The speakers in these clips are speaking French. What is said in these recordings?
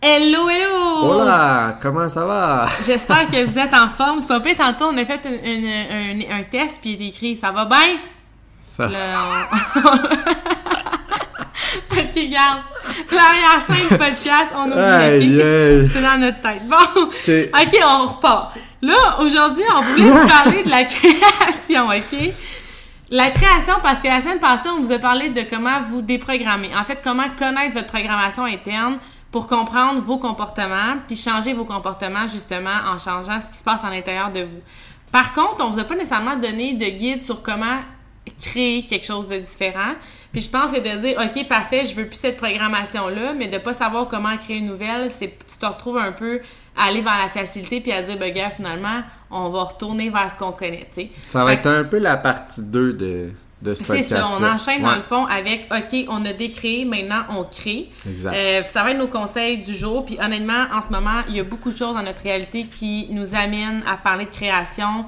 Hello, hello! Hola, comment ça va? J'espère que vous êtes en forme. C'est pas pire, tantôt on a fait un, un- un- un test puis il est écrit « Ça va bien? » Ça... On- ok, garde. L'arrière-scène podcast, on oublie. Aïe, ok? aïe. C'est dans notre tête. Bon, Ok. ok, on repart. Là, aujourd'hui, on voulait vous parler de la création, ok? La création, parce que la semaine passée, on vous a parlé de comment vous déprogrammer. En fait, comment connaître votre programmation interne pour comprendre vos comportements, puis changer vos comportements justement en changeant ce qui se passe à l'intérieur de vous. Par contre, on vous a pas nécessairement donné de guide sur comment créer quelque chose de différent. Puis je pense que de dire, OK, parfait, je veux plus cette programmation-là, mais de pas savoir comment créer une nouvelle, c'est tu te retrouves un peu à aller vers la facilité puis à dire, ben gars, finalement, on va retourner vers ce qu'on connaît, tu sais. Ça va Fait être un peu la partie 2 de, de ce c'est ça, on enchaîne dans le fond avec OK, on a décréé, maintenant on crée. Exact. Euh, ça va être nos conseils du jour. Puis honnêtement, en ce moment, il y a beaucoup de choses dans notre réalité qui nous amènent à parler de création.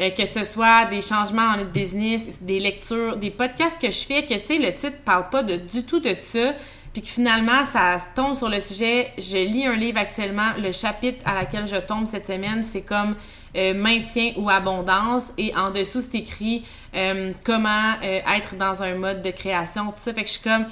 euh, que ce soit des changements dans notre business, des lectures, des podcasts que je fais, que tu sais, le titre parle pas de, du tout de ça, puis que finalement, ça tombe sur le sujet. Je lis un livre actuellement, le chapitre à laquelle je tombe cette semaine, c'est comme euh, maintien ou abondance, et en dessous, c'est écrit euh, comment euh, être dans un mode de création, tout ça. Fait que je suis comme,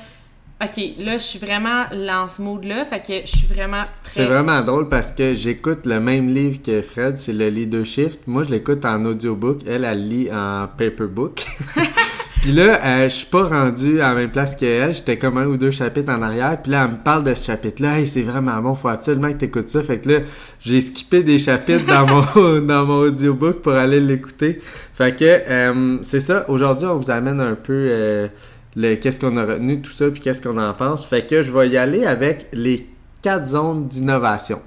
OK, là, je suis vraiment dans ce mood-là, fait que je suis vraiment C'est très... vraiment drôle parce que j'écoute le même livre que Fred, c'est le Leadership. Moi, je l'écoute en audiobook. Elle, elle lit en paperbook. Puis là, euh, je suis pas rendu à la même place qu'elle. J'étais comme un ou deux chapitres en arrière. Puis là, elle me parle de ce chapitre-là. Hey, c'est vraiment bon. Faut absolument que t'écoutes ça. Fait que là, j'ai skippé des chapitres dans mon, dans mon audiobook pour aller l'écouter. Fait que, euh, c'est ça. Aujourd'hui, on vous amène un peu euh, le qu'est-ce qu'on a retenu, tout ça, puis qu'est-ce qu'on en pense. Fait que je vais y aller avec les quatre zones d'innovation.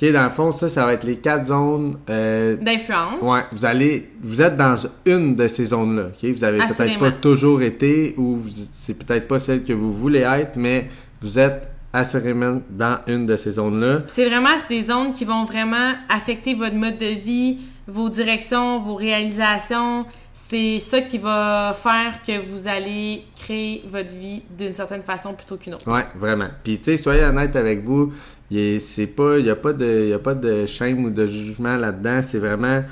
OK, dans le fond, ça, ça va être les quatre zones... euh, D'influence. Ouais, vous allez, vous êtes dans une de ces zones-là. ok? Vous avez peut-être pas toujours été ou c'est peut-être pas celle que vous voulez être, mais vous êtes assurément dans une de ces zones-là. C'est vraiment des zones qui vont vraiment affecter votre mode de vie, vos directions, vos réalisations. C'est ça qui va faire que vous allez créer votre vie d'une certaine façon plutôt qu'une autre. Ouais, vraiment. Puis tu sais, soyez honnête avec vous, il est- c'est pas, il y a pas de, y a pas de shame ou de jugement là-dedans. C'est vraiment,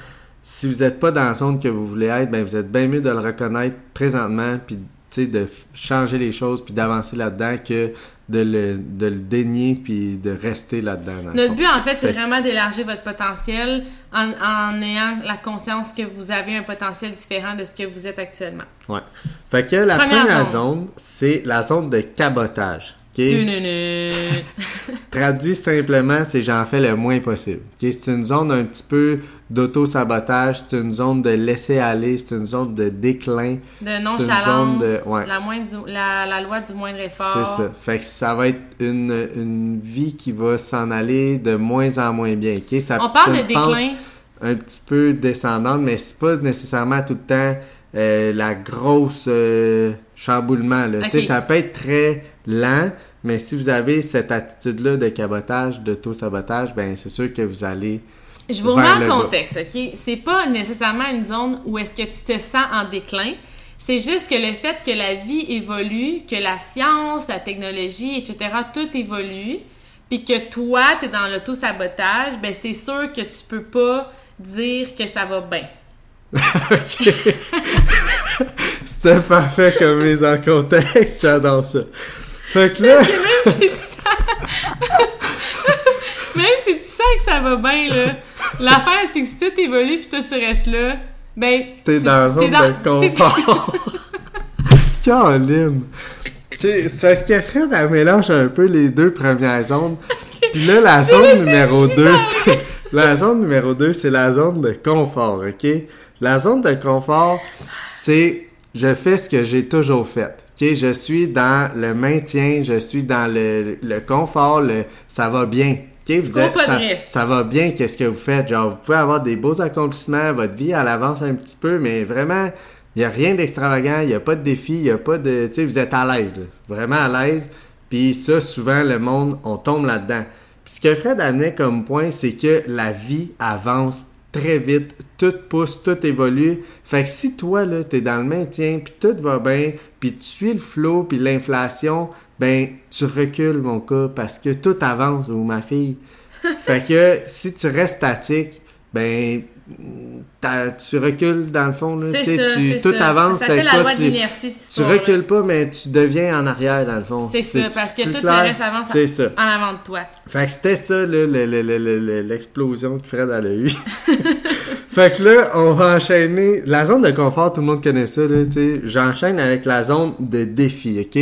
si vous êtes pas dans la zone que vous voulez être, ben vous êtes bien mieux de le reconnaître présentement, puis tu sais, de changer les choses, puis d'avancer là-dedans que de le, de le dénier, puis de rester là-dedans. Notre but, en fait, c'est vraiment d'élargir votre potentiel en, en ayant la conscience que vous avez un potentiel différent de ce que vous êtes actuellement. Ouais. Fait que la Première première, zone. zone, c'est la zone de cabotage. Traduit simplement, c'est j'en fais le moins possible. C'est une zone un petit peu d'auto-sabotage, c'est une zone de laisser aller, c'est une zone de déclin. De nonchalance, zone de- ouais. la, moindre du- la, la loi du moindre effort. C'est ça. Fait que ça va être une, une vie qui va s'en aller de moins en moins bien. Ça, On parle de déclin. un petit peu descendante, mais c'est pas nécessairement tout le temps euh, la grosse euh, chamboulement. Là. Ça peut être très lent, mais si vous avez cette attitude-là de cabotage, d'auto-sabotage, ben c'est sûr que vous allez Je vous remets en contexte, OK? C'est pas nécessairement une zone où est-ce que tu te sens en déclin. C'est juste que le fait que la vie évolue, que la science, la technologie, etc., tout évolue, puis que toi, tu es dans l'auto-sabotage, ben c'est sûr que tu peux pas dire que ça va bien. OK. C'était parfait comme mise en contexte, j'adore ça. Fait que là, Même si tu sens... Même si tu sens que ça va bien, là, l'affaire, c'est que si tout évolue puis toi, tu restes là, ben... t'es dans la zone dans- de confort. Caroline! C'est ce que Fred, elle mélange un peu les deux premières zones. Puis là, la zone numéro 2, la zone numéro 2, c'est la zone de confort, OK? La zone de confort, c'est je fais ce que j'ai toujours fait. OK? Je suis dans le maintien, je suis dans le, le confort, le ça va bien. OK, vous êtes- ça, va bien, qu'est-ce que vous faites? Genre, vous pouvez avoir des beaux accomplissements, votre vie, elle avance un petit peu, mais vraiment, il n'y a rien d'extravagant, il n'y a pas de défi, il n'y a pas de... Tu sais, vous êtes à l'aise. Vraiment à l'aise. Puis ça, souvent, le monde, on tombe là-dedans. Puis ce que Fred amenait comme point, c'est que la vie avance très vite, tout pousse, tout évolue. Fait que si toi, là, t'es dans le maintien, puis tout va bien, puis tu suis le flow, puis l'inflation, ben, tu recules, mon cas, parce que tout avance, ou ma fille. fait que si tu restes statique, ben, tu recules dans le fond, là. Tu ça, tout ça. avance, Ça fait la toi, loi de tu- tu recules pas, mais tu deviens en arrière, dans le fond. C'est ça, parce que tout clair? le reste avance ça. en avant de toi. Fait que c'était ça, l'explosion que Fred elle a eu. fait que là, on va enchaîner. La zone de confort, tout le monde connaît ça. J'enchaîne avec la zone de défi, OK?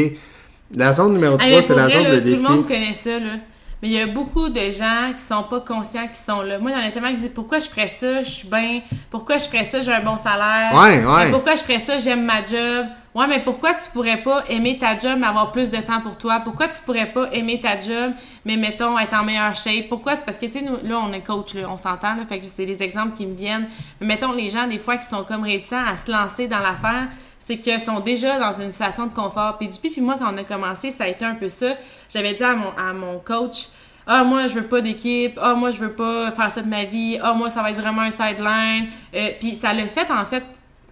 La zone numéro 3, Hey, mais c'est la zone là, de tout défi. le monde connaît ça, là. Mais il y a beaucoup de gens qui sont pas conscients qu'ils sont là. Moi, il y en a tellement qui disent pourquoi je ferais ça, je suis bien. Pourquoi je ferais ça, j'ai un bon salaire. Ouais, ouais. Mais pourquoi je ferais ça, j'aime ma job. Ouais, mais pourquoi tu pourrais pas aimer ta job mais avoir plus de temps pour toi? Pourquoi tu pourrais pas aimer ta job mais mettons être en meilleure shape? Pourquoi? Parce que tu sais, nous, là, on est coach, là, on s'entend, là, fait que c'est des exemples qui me viennent. Mais mettons, les gens, des fois, qui sont comme réticents à se lancer dans l'affaire, c'est qu'ils sont déjà dans une situation de confort. Puis depuis, puis moi, quand on a commencé, ça a été un peu ça. J'avais dit à mon, à mon coach, ah, moi, je veux pas d'équipe. Ah, moi, je veux pas faire ça de ma vie. Ah, moi, ça va être vraiment un sideline. Euh, puis ça l'a fait, en fait,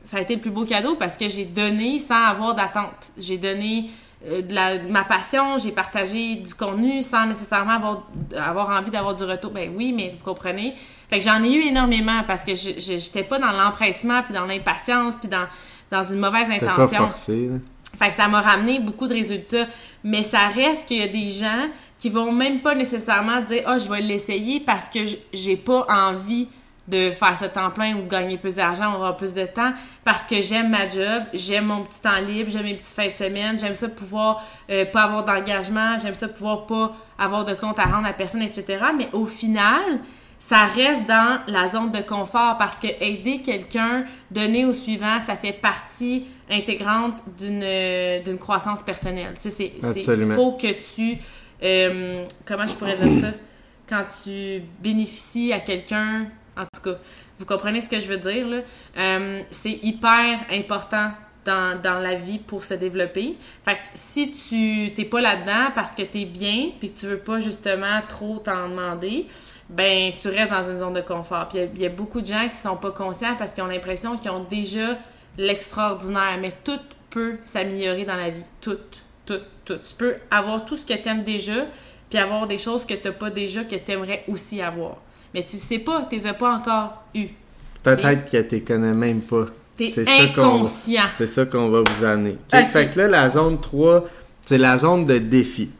ça a été le plus beau cadeau parce que j'ai donné sans avoir d'attente. J'ai donné euh, de, la- ma passion, j'ai partagé du contenu sans nécessairement avoir, avoir envie d'avoir du retour. Ben oui, mais vous comprenez. Fait que j'en ai eu énormément parce que j'étais pas dans l'empressement, puis dans l'impatience, puis dans, dans une mauvaise T'es pas intention. forcé, là. Fait que ça m'a ramené beaucoup de résultats. Mais ça reste qu'il y a des gens qui vont même pas nécessairement dire Ah, je vais l'essayer parce que j'ai pas envie de faire ce temps plein ou gagner plus d'argent ou avoir plus de temps parce que j'aime ma job, j'aime mon petit temps libre, j'aime mes petites fins de semaine, j'aime ça pouvoir euh, pas avoir d'engagement, j'aime ça pouvoir pas avoir de compte à rendre à personne, etc. Mais au final, ça reste dans la zone de confort parce que aider quelqu'un, donner au suivant, ça fait partie intégrante d'une euh, d'une croissance personnelle. Tu sais, il faut que tu euh, comment je pourrais dire ça? Quand tu bénéficies à quelqu'un en tout cas, vous comprenez ce que je veux dire là, Euh, c'est hyper important dans, dans la vie pour se développer. Fait que si tu t'es pas là-dedans parce que tu es bien puis que tu veux pas justement trop t'en demander, ben tu restes dans une zone de confort. Puis il y a- il y, a beaucoup de gens qui sont pas conscients parce qu'ils ont l'impression qu'ils ont déjà l'extraordinaire, mais tout peut s'améliorer dans la vie, tout, tout, tout. Tu peux avoir tout ce que tu aimes déjà, puis avoir des choses que tu n'as pas déjà que tu aimerais aussi avoir. Mais tu sais pas, tu les as pas encore eues. Peut-être que tu connais même pas. Tu C'est es ça qu'on- inconscient. C'est ça qu'on va vous amener. OK? Ok. Fait que là, la zone 3, c'est la zone de défi.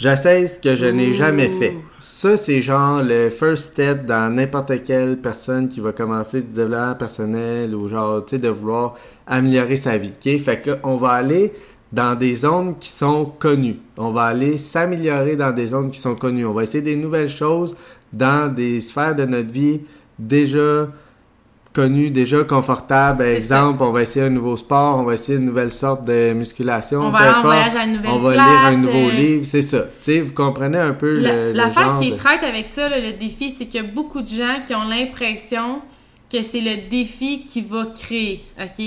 J'essaie ce que je n'ai jamais fait. Ça, c'est genre le first step dans n'importe quelle personne qui va commencer du développement personnel ou genre, tu sais, de vouloir améliorer sa vie. OK? Fait que on va aller dans des zones qui sont connues. On va aller s'améliorer dans des zones qui sont connues. On va essayer des nouvelles choses dans des sphères de notre vie déjà connues, déjà confortables. C'est Exemple, on va essayer un nouveau sport, on va essayer une nouvelle sorte de musculation. On va aller en voyage à une nouvelle On va place, lire un nouveau euh, livre, c'est ça. Tu sais, vous comprenez un peu La- le, L'affaire qui est de- traite avec ça, là, le défi, c'est qu'il y a beaucoup de gens qui ont l'impression que c'est le défi qui va créer, OK?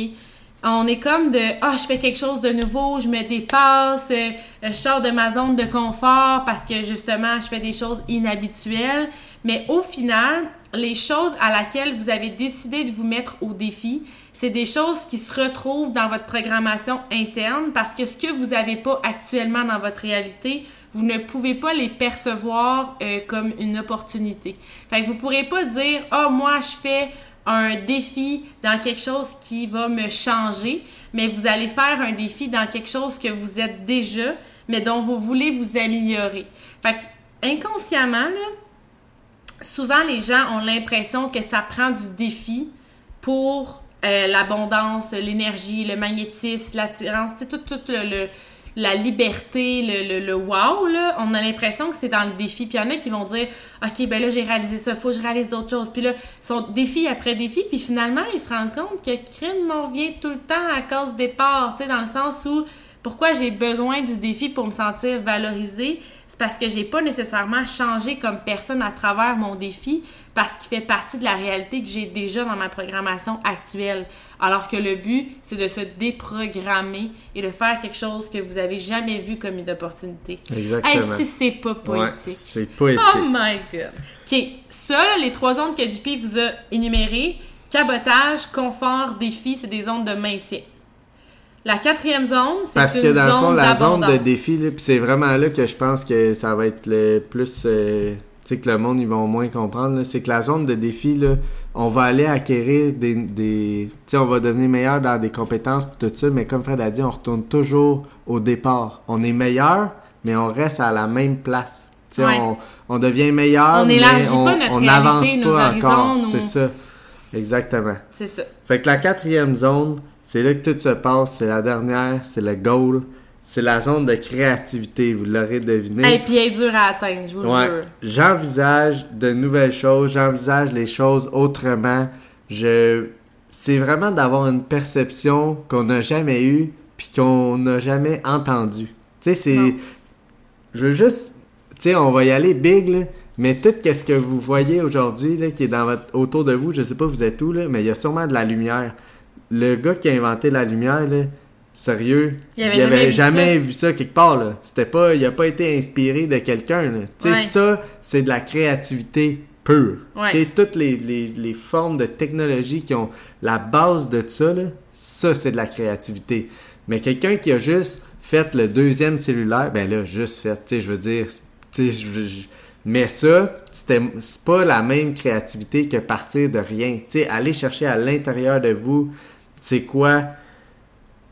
On est comme de « Ah, je fais quelque chose de nouveau, je me dépasse, euh, je sors de ma zone de confort parce que justement, je fais des choses inhabituelles. » Mais au final, les choses à laquelle vous avez décidé de vous mettre au défi, c'est des choses qui se retrouvent dans votre programmation interne parce que ce que vous n'avez pas actuellement dans votre réalité, vous ne pouvez pas les percevoir euh, comme une opportunité. Fait que vous pourrez pas dire "Ah, moi je fais un défi dans quelque chose qui va me changer", mais vous allez faire un défi dans quelque chose que vous êtes déjà, mais dont vous voulez vous améliorer. Fait que inconsciemment là, souvent les gens ont l'impression que ça prend du défi pour euh, l'abondance, l'énergie, le magnétisme, l'attirance, tout, la liberté, le, wow, on a l'impression que c'est dans le défi. Puis il y en a qui vont dire OK, ben là, j'ai réalisé ça, faut que je réalise d'autres choses. Puis là, ils sont défi après défi, puis finalement, ils se rendent compte que crime m'en tout le temps à cause des parts, tu dans le sens où pourquoi j'ai besoin du défi pour me sentir valorisée, c'est parce que j'ai pas nécessairement changé comme personne à travers mon défi parce qu'il fait partie de la réalité que j'ai déjà dans ma programmation actuelle. Alors que le but, c'est de se déprogrammer et de faire quelque chose que vous avez jamais vu comme une opportunité. Exactement. Hey, si c'est pas poétique. Ouais, c'est poétique. Oh my god. OK, ça, là, les trois zones que JP vous a énumérées, cabotage, confort, défi, c'est des zones de maintien. La quatrième zone, c'est Parce une que dans le fond, la zone de défi, puis c'est vraiment là que je pense que ça va être le plus. euh, tu sais, que le monde, ils vont moins comprendre. C'est que la zone de défi, là, on va aller acquérir des. des tu sais, on va devenir meilleur dans des compétences, tout ça, mais comme Fred a dit, on retourne toujours au départ. On est meilleur, mais on reste à la même place. Tu sais, Ouais. on, on devient meilleur, On mais on pas notre on réalité, n'avance nos pas horizons, encore. nos- C'est ça. Exactement. C'est ça. Fait que la quatrième zone, c'est là que tout se passe, c'est la dernière, c'est le goal, c'est la zone de créativité, vous l'aurez deviné. Et puis, elle est dure à atteindre, je vous le jure. J'envisage de nouvelles choses, j'envisage les choses autrement. Je c'est vraiment d'avoir une perception qu'on n'a jamais eue puis qu'on n'a jamais entendue. Tu sais c'est je veux juste tu sais on va y aller big là, mais tout ce que vous voyez aujourd'hui là qui est dans votre autour de vous, je sais pas vous êtes où là, mais il y a sûrement de la lumière. Le gars qui a inventé la lumière là, sérieux, Il avait jamais vu ça quelque part là. C'était pas il a pas été inspiré de quelqu'un là. Tu sais Ouais. ça c'est de la créativité pure. Ouais. Toutes les, les, les formes de technologie qui ont la base de ça là, ça c'est de la créativité. Mais quelqu'un qui a juste fait le deuxième cellulaire, ben là juste fait, tu sais je veux dire, tu sais mais ça, c'était c'est pas la même créativité que partir de rien. Tu sais, aller chercher à l'intérieur de vous, c'est quoi,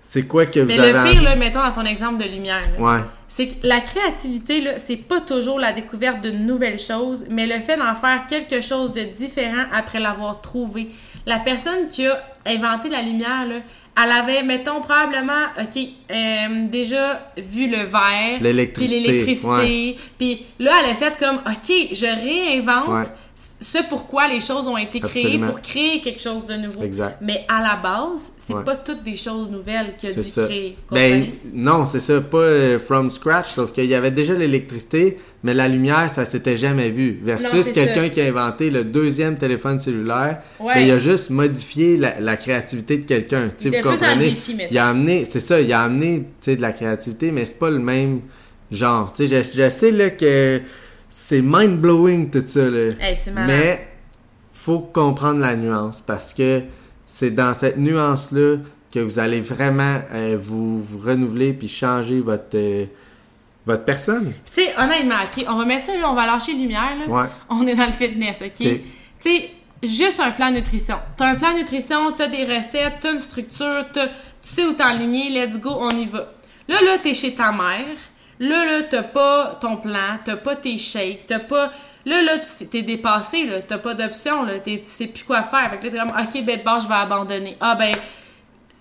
c'est quoi que vous Mais avez le pire, là, mettons dans ton exemple de lumière, là, Ouais, c'est que la créativité, là, c'est pas toujours la découverte de nouvelles choses, mais le fait d'en faire quelque chose de différent après l'avoir trouvé. La personne qui a inventé la lumière, là, elle avait, mettons, probablement, OK, euh, déjà vu le verre, puis l'électricité. l'électricité, ouais. puis là, elle a fait comme, OK, je réinvente Ouais. Ce pourquoi les choses ont été créées, pour créer quelque chose de nouveau. Exact. Mais à la base, c'est Ouais. pas toutes des choses nouvelles qu'il a dû ça. créer. Ben non, c'est ça, pas euh, from scratch, sauf qu'il y avait déjà l'électricité, mais la lumière, ça s'était jamais vu. Versus quelqu'un qui a inventé le deuxième téléphone cellulaire, Ouais. ben, il a juste modifié la, la créativité de quelqu'un. Il était vous plus dans le comprenez? défi, mettons. il a amené, c'est ça, il a amené de la créativité, mais c'est pas le même genre. Tu sais, je, je sais là que c'est mind blowing tout ça là. Hey. Mais faut comprendre la nuance parce que c'est dans cette nuance-là que vous allez vraiment euh, vous, vous renouveler puis changer votre, euh, votre personne. Tu sais, honnêtement, OK, on va mettre ça, là, on va lâcher là. Ouais. On est dans le fitness, OK? OK. Tu sais, juste un plan de nutrition. T'as un plan de nutrition, t'as des recettes, t'as une structure, t'as- tu sais où t'enligner, let's go, on y va. Là, là, t'es chez ta mère. Là, là, t'as pas ton plan, t'as pas tes shakes, t'as pas... Là, là, t'es dépassé, là, t'as pas d'option, là, tu sais plus quoi faire. Fait que là, t'es comme, OK, ben, de base, je vais abandonner. Ah, ben,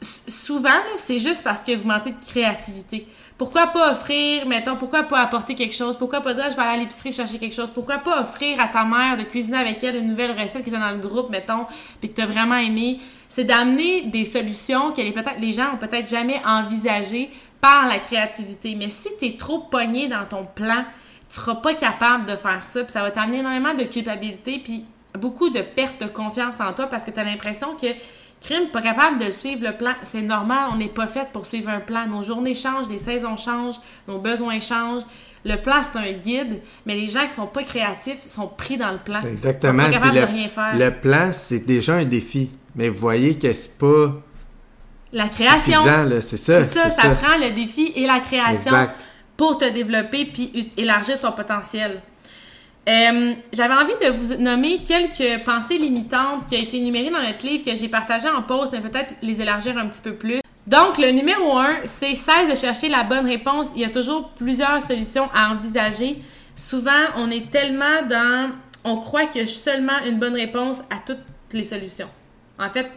souvent, c'est juste parce que vous manquez de créativité. Pourquoi pas offrir, mettons, pourquoi pas apporter quelque chose? Pourquoi pas dire, je vais aller à l'épicerie chercher quelque chose? Pourquoi pas offrir à ta mère de cuisiner avec elle une nouvelle recette qui était dans le groupe, mettons, puis que t'as vraiment aimé? C'est d'amener des solutions que les, les gens ont peut-être jamais envisagées par la créativité. Mais si t'es trop pogné dans ton plan, tu seras pas capable de faire ça, puis ça va t'amener énormément de culpabilité, puis beaucoup de perte de confiance en toi parce que tu as l'impression que crime pas capable de suivre le plan, c'est normal, on n'est pas fait pour suivre un plan. Nos journées changent, les saisons changent, nos besoins changent. Le plan c'est un guide, mais les gens qui sont pas créatifs sont pris dans le plan. Exactement. Ils sont pas capables Puis de rien faire. le plan, c'est déjà un défi. Mais vous voyez que c'est pas La création. C'est ça. c'est ça, ça, prend le défi et la création Exact. pour te développer puis élargir ton potentiel. Euh, J'avais envie de vous nommer quelques pensées limitantes qui ont été énumérées dans notre livre que j'ai partagé en pause, mais peut-être les élargir un petit peu plus. Donc, le numéro 1, c'est cesse de chercher la bonne réponse. Il y a toujours plusieurs solutions à envisager. Souvent, on est tellement dans... On croit qu'il y a seulement une bonne réponse à toutes les solutions. En fait,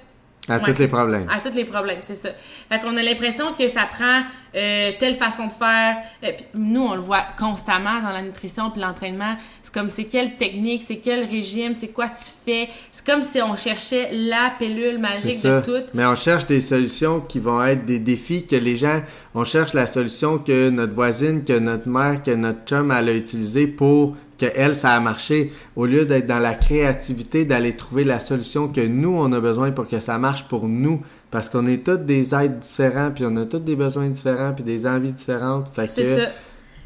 À Ouais, tous les problèmes. À tous les problèmes, c'est ça. Fait qu'on a l'impression que ça prend euh, telle façon de faire. Euh, nous, on le voit constamment dans la nutrition puis l'entraînement. C'est comme c'est quelle technique, c'est quel régime, c'est quoi tu fais? C'est comme si on cherchait la pilule magique de tout. Mais on cherche des solutions qui vont être des défis que les gens. On cherche la solution que notre voisine, que notre mère, que notre chum, elle a utilisée pour que elle, ça a marché. Au lieu d'être dans la créativité, d'aller trouver la solution que nous, on a besoin pour que ça marche pour nous. Parce qu'on est tous des êtres différents, puis on a tous des besoins différents, puis des envies différentes. Fait C'est que ça.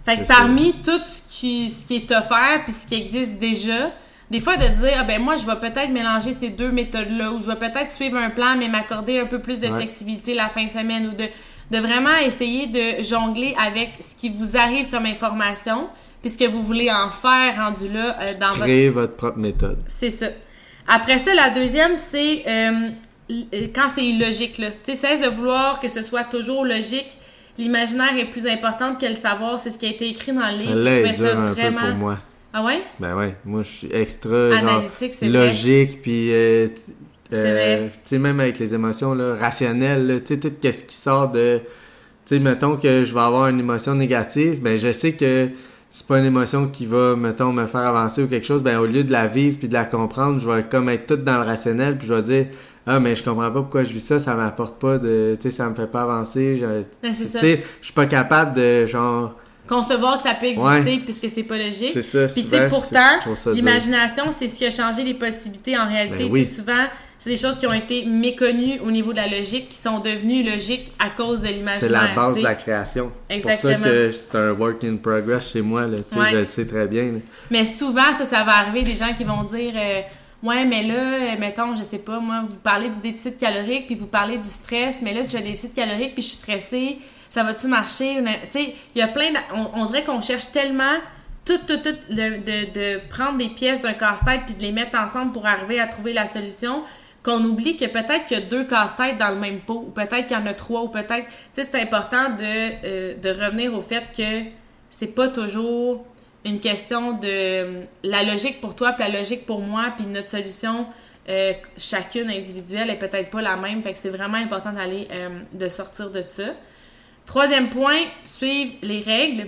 Fait que c'est parmi tout ce qui, ce qui est offert puis ce qui existe déjà, des fois de dire, ah ben moi, je vais peut-être mélanger ces deux méthodes-là, ou je vais peut-être suivre un plan, mais m'accorder un peu plus de Ouais. flexibilité la fin de semaine, ou de, de vraiment essayer de jongler avec ce qui vous arrive comme information, puis ce que vous voulez en faire rendu là euh, dans votre créer votre propre méthode. c'est ça. Après ça, la deuxième, c'est euh, euh, quand c'est illogique. Là. Tu sais, cesse de vouloir que ce soit toujours logique. L'imaginaire est plus important que le savoir. C'est ce qui a été écrit dans le livre. Je est trouvais ça dure un peu vraiment... pour moi. Ah ouais? Ben ouais, moi je suis extra genre, Analytique, c'est vrai. logique, puis euh, euh, vrai. tu sais, même avec les émotions là, rationnelles, tu sais, tout ce qui sort de. Tu sais, mettons que je vais avoir une émotion négative, ben je sais que c'est pas une émotion qui va, mettons, me faire avancer ou quelque chose, ben au lieu de la vivre puis de la comprendre, je vais comme être tout dans le rationnel, puis je vais dire. Ah, mais je comprends pas pourquoi je vis ça, ça m'apporte pas de. Tu sais, ça me fait pas avancer. je- ça. sais, je suis pas capable de, genre. Concevoir que ça peut exister Ouais. puisque c'est pas logique. C'est ça, Puis tu sais, pourtant, l'imagination, c'est ce qui a changé les possibilités en réalité. Ben oui. Souvent, c'est des choses qui ont été méconnues au niveau de la logique, qui sont devenues logiques à cause de l'imaginaire. C'est la base de la création. C'est pour Exactement. ça que c'est un work in progress chez moi, là, Ouais. je le sais très bien. là. Mais souvent, ça, ça va arriver des gens qui vont dire euh, Ouais, mais là, euh, mettons, je sais pas, moi, vous parlez du déficit calorique, puis vous parlez du stress, mais là, si j'ai un déficit calorique, puis je suis stressée, ça va-tu marcher? Tu sais, il y a plein. de- On, on dirait qu'on cherche tellement tout, tout, tout, le- de, de prendre des pièces d'un casse-tête, puis de les mettre ensemble pour arriver à trouver la solution, qu'on oublie que peut-être qu'il y a deux casse-têtes dans le même pot, ou peut-être qu'il y en a trois, ou peut-être. Tu sais, c'est important de, euh, de revenir au fait que c'est pas toujours une question de euh, la logique pour toi, puis la logique pour moi, puis notre solution, euh, chacune individuelle, est peut-être pas la même. Fait que c'est vraiment important d'aller, de sortir de ça. Troisième point, suivre les règles.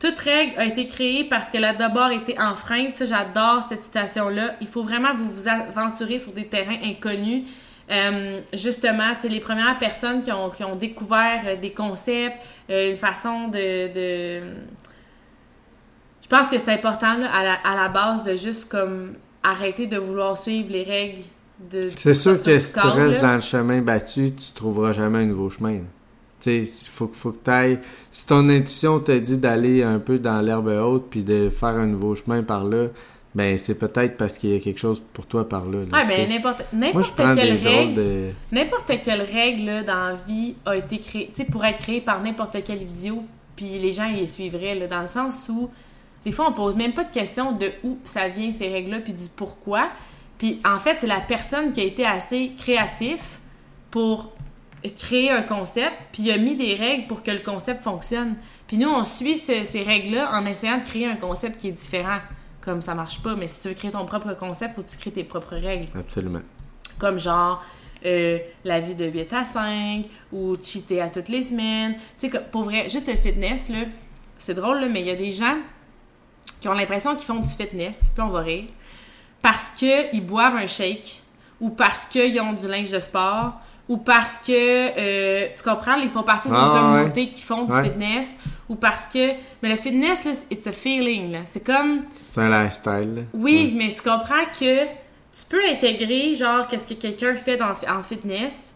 Toute règle a été créée parce qu'elle a d'abord été enfreinte. Ça, j'adore cette citation-là. Il faut vraiment vous, vous aventurer sur des terrains inconnus. Euh, justement, les premières personnes qui ont, qui ont découvert euh, des concepts, euh, une façon de, de- Je pense que c'est important là, à, la, à la base de juste comme arrêter de vouloir suivre les règles de. C'est sûr que si tu restes là. dans le chemin battu, tu trouveras jamais un nouveau chemin. Sais, il faut, faut que tu ailles. Si ton intuition te dit d'aller un peu dans l'herbe haute puis de faire un nouveau chemin par là, ben c'est peut-être parce qu'il y a quelque chose pour toi par là. là, sais. mais n'importe quelle règle. de. N'importe quelle règle là, dans la vie a été créée, tu sais, pourrait être créée par n'importe quel idiot, puis les gens y suivraient, là, dans le sens où, des fois, on pose même pas de question de où ça vient, ces règles-là, puis du pourquoi. Puis, en fait, c'est la personne qui a été assez créatif pour créer un concept, puis il a mis des règles pour que le concept fonctionne. Puis nous, on suit ce- ces règles-là en essayant de créer un concept qui est différent. Comme ça marche pas, mais si tu veux créer ton propre concept, faut que tu crées tes propres règles Absolument. comme genre euh, la vie de 8 à 5 ou cheater à toutes les semaines. Tu sais, pour vrai, juste le fitness, là, c'est drôle, là, mais il y a des gens qui ont l'impression qu'ils font du fitness, puis on va rire, parce qu'ils boivent un shake ou parce qu'ils ont du linge de sport ou parce que, euh, tu comprends, ils font partie d'une Ah, ouais. communauté qui font du Ouais. fitness ou parce que... Mais le fitness, là, it's a feeling, là. C'est comme... C'est un lifestyle. là. Oui, mais tu comprends que tu peux intégrer, genre, qu'est-ce que quelqu'un fait dans, en fitness,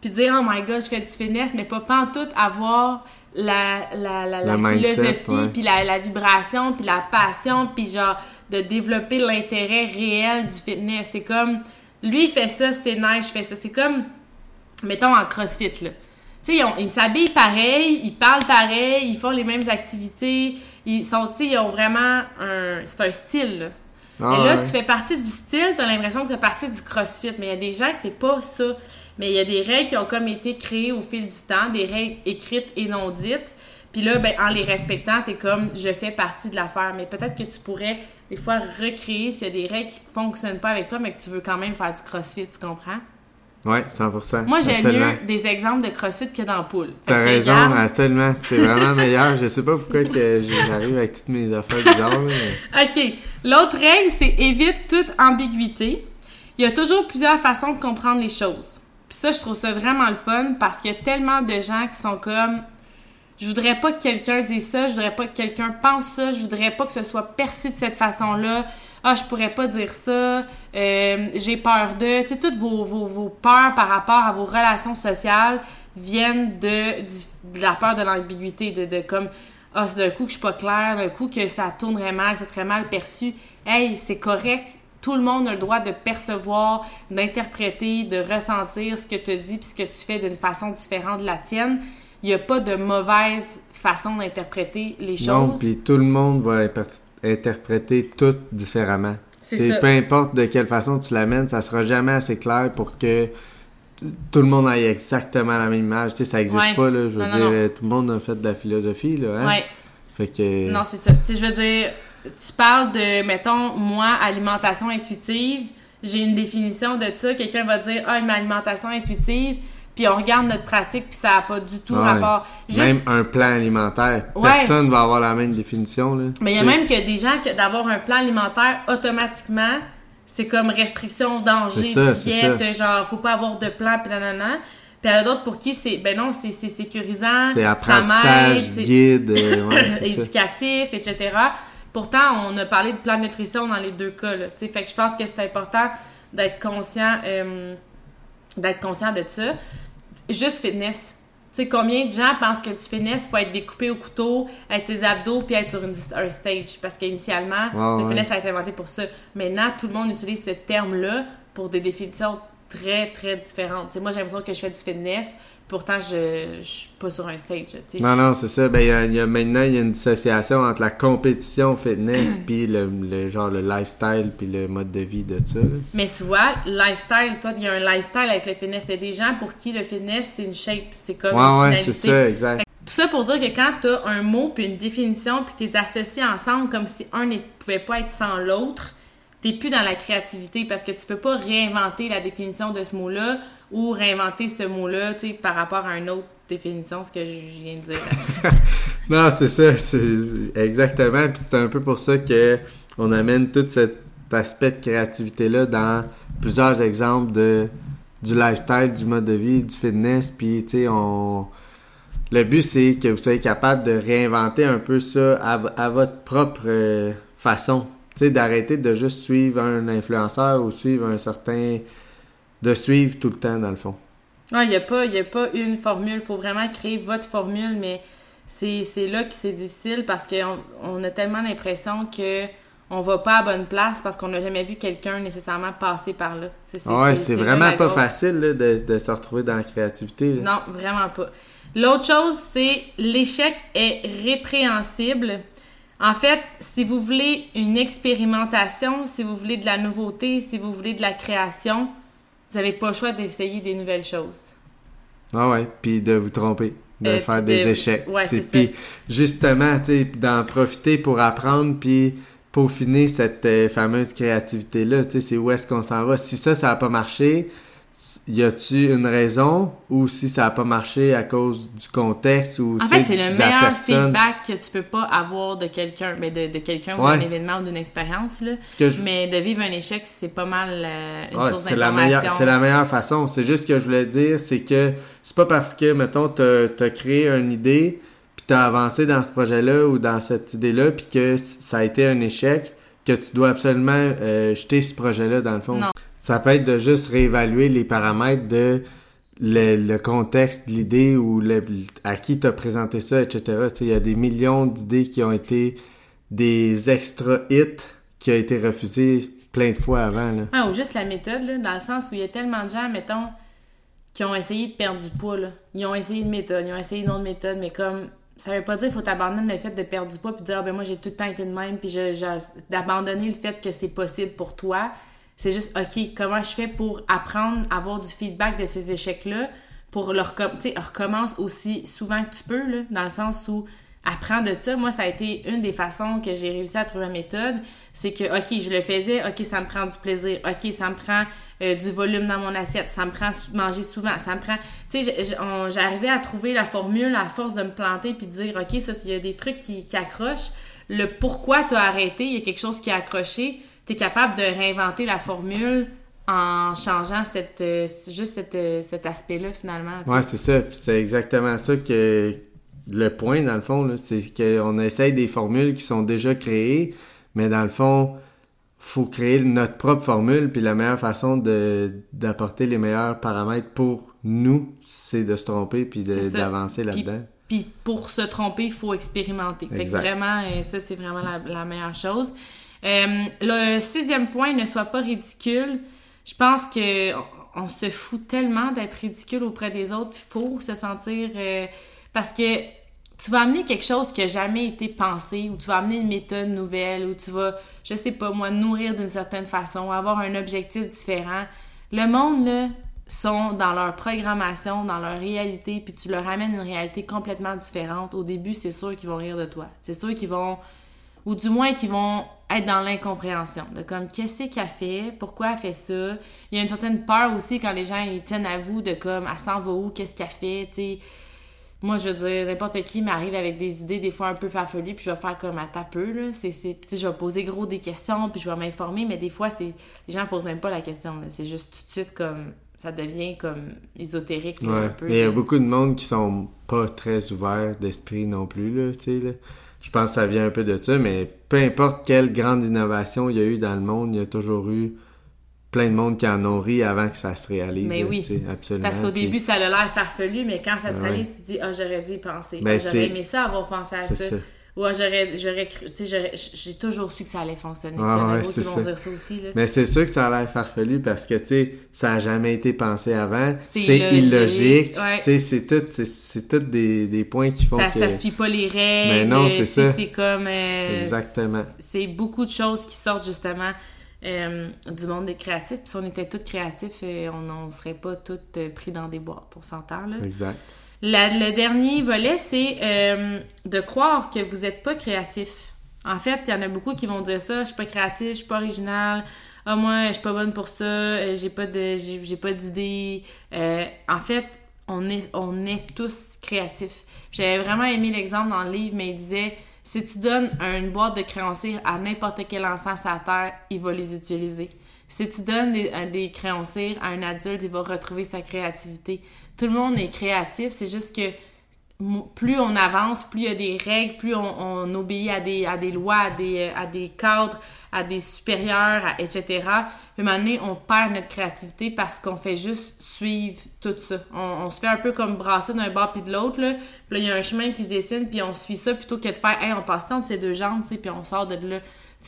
puis dire, oh my god, je fais du fitness, mais pas pantoute avoir la, la, la, la mindset, philosophie, puis la, la vibration, puis la passion, puis genre, de développer l'intérêt réel du fitness. C'est comme, lui, il fait ça, c'est nice, je fais ça. C'est comme, mettons, en CrossFit, là. Tu sais, ils, s'habillent pareil, ils parlent pareil, ils font les mêmes activités, ils sont, tu sais, ils ont vraiment un... C'est un style, là. Ah, Et là, ouais. tu fais partie du style, t'as l'impression que tu fais partie du CrossFit. Mais il y a des gens que c'est pas ça. Mais il y a des règles qui ont comme été créées au fil du temps, des règles écrites et non dites. Puis là, ben, en les respectant, t'es comme, je fais partie de l'affaire. Mais peut-être que tu pourrais, des fois, recréer s'il y a des règles qui fonctionnent pas avec toi, mais que tu veux quand même faire du CrossFit, tu comprends? Oui, 100%. Moi, j'aime mieux des exemples de CrossFit que dans poule. T'as raison, absolument. C'est vraiment meilleur. Je sais pas pourquoi que j'arrive avec toutes mes affaires bizarres. mais- OK. L'autre règle, c'est évite toute ambiguïté. Il y a toujours plusieurs façons de comprendre les choses. Puis ça, je trouve ça vraiment le fun parce qu'il y a tellement de gens qui sont comme je voudrais pas que quelqu'un dise ça, je voudrais pas que quelqu'un pense ça, je voudrais pas que ce soit perçu de cette façon-là. Ah, je pourrais pas dire ça, euh, j'ai peur de. Tu sais, toutes vos, vos, vos peurs par rapport à vos relations sociales viennent de, du- de la peur de l'ambiguïté, de, de comme ah, c'est d'un coup que je suis pas claire, d'un coup que ça tournerait mal, que ça serait mal perçu. Hey, c'est correct. Tout le monde a le droit de percevoir, d'interpréter, de ressentir ce que tu dis puis ce que tu fais d'une façon différente de la tienne. Il n'y a pas de mauvaise façon d'interpréter les Non, choses. puis tout le monde va interpréter tout différemment. C'est. Peu importe de quelle façon tu l'amènes, ça sera jamais assez clair pour que tout le monde ait exactement la même image. Tu sais, ça n'existe Ouais. pas, là. Je veux Non, dire, non. tout le monde a fait de la philosophie, là. Hein? Ouais. Fait que... Non, c'est ça. Tu sais, je veux dire, tu parles de, mettons, moi, alimentation intuitive. J'ai une définition de ça. Quelqu'un va dire, ah, une alimentation intuitive. Puis on regarde notre pratique, puis ça n'a pas du tout Ouais. rapport. Juste, Même un plan alimentaire, Ouais. personne va avoir la même définition, là. Mais il y a même que des gens que d'avoir un plan alimentaire automatiquement, c'est comme restriction, danger, ça, diète, genre faut pas avoir de plan, puis nanana. Puis il y en a d'autres pour qui c'est ben non, c'est sécurisant, C'est apprentissage, guide, euh, ouais, ça. éducatif, etc. Pourtant, on a parlé de plan de nutrition dans les deux cas. Là, tu sais. fait que je pense que c'est important d'être conscient, euh, d'être conscient de ça. Juste fitness. Tu sais, combien de gens pensent que du fitness, il faut être découpé au couteau, être ses abdos, puis être sur une, un stage? Parce qu'initialement, le ouais. fitness a été inventé pour ça. Maintenant, tout le monde utilise ce terme-là pour des définitions très, très différentes. Tu sais, moi, j'ai l'impression que je fais du fitness, pourtant, je, je suis pas sur un stage. Non, non, c'est ça. Ben, y a, y a- maintenant, il y a une dissociation entre la compétition fitness puis le, le genre le lifestyle puis le mode de vie de ça. Mais souvent, lifestyle, toi, il y a un lifestyle avec le fitness. Il y a des gens pour qui le fitness, c'est une shape, c'est comme une Ouais, ouais, finalité. c'est ça, exact. Tout ça pour dire que quand tu as un mot puis une définition puis tu les associes ensemble comme si un ne pouvait pas être sans l'autre, t'es plus dans la créativité parce que tu peux pas réinventer la définition de ce mot-là ou réinventer ce mot-là, par rapport à une autre définition, ce que je viens de dire. Non, c'est ça, c'est exactement. Puis c'est un peu pour ça que on amène tout cet aspect de créativité-là dans plusieurs exemples de du lifestyle, du mode de vie, du fitness. Puis, tu sais, on... Le but, c'est que vous soyez capable de réinventer un peu ça à votre propre euh, façon. Tu sais, d'arrêter de juste suivre un influenceur ou suivre un certain... De suivre tout le temps, dans le fond. Il n'y a, pas- y a pas une formule. Il faut vraiment créer votre formule, mais c'est là que c'est difficile parce qu'on on a tellement l'impression que on va pas à bonne place parce qu'on n'a jamais vu quelqu'un nécessairement passer par là. C'est c'est- Ah ouais, vraiment pas facile là, de, de se retrouver dans la créativité. là. Non, vraiment pas. L'autre chose, c'est l'échec est répréhensible. En fait, si vous voulez une expérimentation, si vous voulez de la nouveauté, si vous voulez de la création, vous n'avez pas le choix d'essayer des nouvelles choses. Ah ouais, puis de vous tromper, de Euh, faire des de- échecs. ouais, c'est puis justement, tu sais, d'en profiter pour apprendre puis peaufiner cette euh, fameuse créativité là, tu sais, c'est où est-ce qu'on s'en va. Si ça ça a pas marché, y a-tu une raison? Ou si ça a pas marché à cause du contexte ou En tu fait, c'est le meilleur personne? feedback que tu peux pas avoir de quelqu'un, mais de, de quelqu'un ou d'un événement ou d'une expérience. là. Je- Mais de vivre un échec, c'est pas mal euh, une Ouais, source c'est la meilleure, d'information. c'est la meilleure façon. C'est juste ce que je voulais dire, c'est que c'est pas parce que, mettons, t'as as créé une idée, puis t'as avancé dans ce projet-là ou dans cette idée-là, puis que ça a été un échec, que tu dois absolument euh, jeter ce projet-là dans le fond. Non. Ça peut être de juste réévaluer les paramètres de le, contexte l'idée ou le- à qui t'as présenté ça, etc. Il y a des millions d'idées qui ont été des extra hits qui ont été refusés plein de fois avant. Ah, ou juste la méthode, là, dans le sens où il y a tellement de gens, mettons, qui ont essayé de perdre du poids. Là. Ils ont essayé une méthode, ils ont essayé une autre méthode, mais comme ça veut pas dire qu'il faut t'abandonner le fait de perdre du poids puis dire ah, ben moi j'ai tout le temps été de même puis d'abandonner le fait que c'est possible pour toi. C'est juste OK, comment je fais pour apprendre, avoir du feedback de ces échecs-là pour leur tu sais recommence aussi souvent que tu peux là, dans le sens où apprends de ça. Moi, ça a été une des façons que j'ai réussi à trouver ma méthode. C'est que, OK, je le faisais, OK, ça me prend du plaisir, OK, ça me prend euh, du volume dans mon assiette, ça me prend manger souvent, ça me prend... Tu sais, j'arrivais à trouver la formule à force de me planter puis de dire, OK, ça, il y a des trucs qui, qui accrochent. Le pourquoi tu as arrêté, il y a quelque chose qui a accroché. Tu es capable de réinventer la formule en changeant cette, euh, juste cette, euh, cet aspect-là, finalement. Oui, c'est ça. c'est exactement ça que le point, dans le fond, c'est qu'on essaye des formules qui sont déjà créées, mais dans le fond, faut créer notre propre formule, puis la meilleure façon d'apporter les meilleurs paramètres pour nous, c'est de se tromper puis d'avancer là-dedans. Puis pour se tromper, il faut expérimenter. Fait que vraiment, euh, ça, c'est vraiment la, meilleure chose. Le sixième point, ne soit pas ridicule je pense que on, se fout tellement d'être ridicule auprès des autres. Il faut se sentir. Euh, parce que tu vas amener quelque chose qui n'a jamais été pensé, ou tu vas amener une méthode nouvelle, ou tu vas, je sais pas moi, nourrir d'une certaine façon, avoir un objectif différent. Le monde, là, sont dans leur programmation, dans leur réalité, puis tu leur amènes une réalité complètement différente. Au début, c'est sûr qu'ils vont rire de toi. C'est sûr qu'ils vont ou du moins qui vont être dans l'incompréhension, de comme qu'est-ce qu'elle fait, pourquoi elle fait ça? Il y a une certaine peur aussi quand les gens ils tiennent à vous de comme elle s'en va où, qu'est-ce qu'elle fait, tu sais. Moi, je veux dire, n'importe qui m'arrive avec des idées des fois un peu farfelues, puis je vais faire comme à tapeux, là. C'est, c'est, je vais poser gros des questions, puis je vais m'informer, mais des fois, c'est les gens posent même pas la question, C'est juste tout de suite comme ça devient comme ésotérique un peu. Mais il y a beaucoup de monde qui sont pas très ouverts d'esprit non plus, là, tu sais, là. Je pense que ça vient un peu de ça, mais peu importe quelle grande innovation il y a eu dans le monde, il y a toujours eu plein de monde qui en ont ri avant que ça se réalise. Mais oui, absolument. Parce qu'au début, ça a l'air farfelu, mais quand ça se réalise, tu te dis « Ah, j'aurais dû y penser. Ben, ah, j'aurais aimé ça avoir pensé à ça. Ouais, j'aurais, j'aurais cru, tu sais, j'ai toujours su que ça allait fonctionner. Ah, ouais, qui vont dire ça aussi, là. Mais c'est sûr que ça a l'air farfelu parce que, tu sais, ça a jamais été pensé avant. C'est illogique. Tu sais, c'est tout, c'est tout des, des, points qui font ça, que... Ça suit pas les règles. Mais non, c'est ça. C'est comme... Euh, Exactement. C'est beaucoup de choses qui sortent, justement, euh, du monde des créatifs. Puis si on était tous créatifs, euh, on ne serait pas tous pris dans des boîtes. On s'entend, là. Exact le dernier volet, c'est euh, de croire que vous n'êtes pas créatif. En fait, il y en a beaucoup qui vont dire ça, je suis pas créatif, je suis pas original, ah moi, je suis pas bonne pour ça, euh, j'ai pas de j'ai pas d'idée. Euh, en fait, on est on est tous créatifs. J'avais vraiment aimé l'exemple dans le livre, mais il disait si tu donnes une boîte de créanciers à n'importe quel enfant sur la terre, il va les utiliser. Si tu donnes des, des créanciers à un adulte, il va retrouver sa créativité tout le monde est créatif, c'est juste que plus on avance, plus il y a des règles, plus on, obéit à des, lois, à des, à des cadres, à des supérieurs, etc. Puis donné, on perd notre créativité parce qu'on fait juste suivre tout ça. On, se fait un peu comme brasser d'un bord puis de l'autre, là. Puis là, il y a un chemin qui se dessine, puis on suit ça plutôt que de faire « Hey, on passe entre ces deux jambes, puis on sort de là. »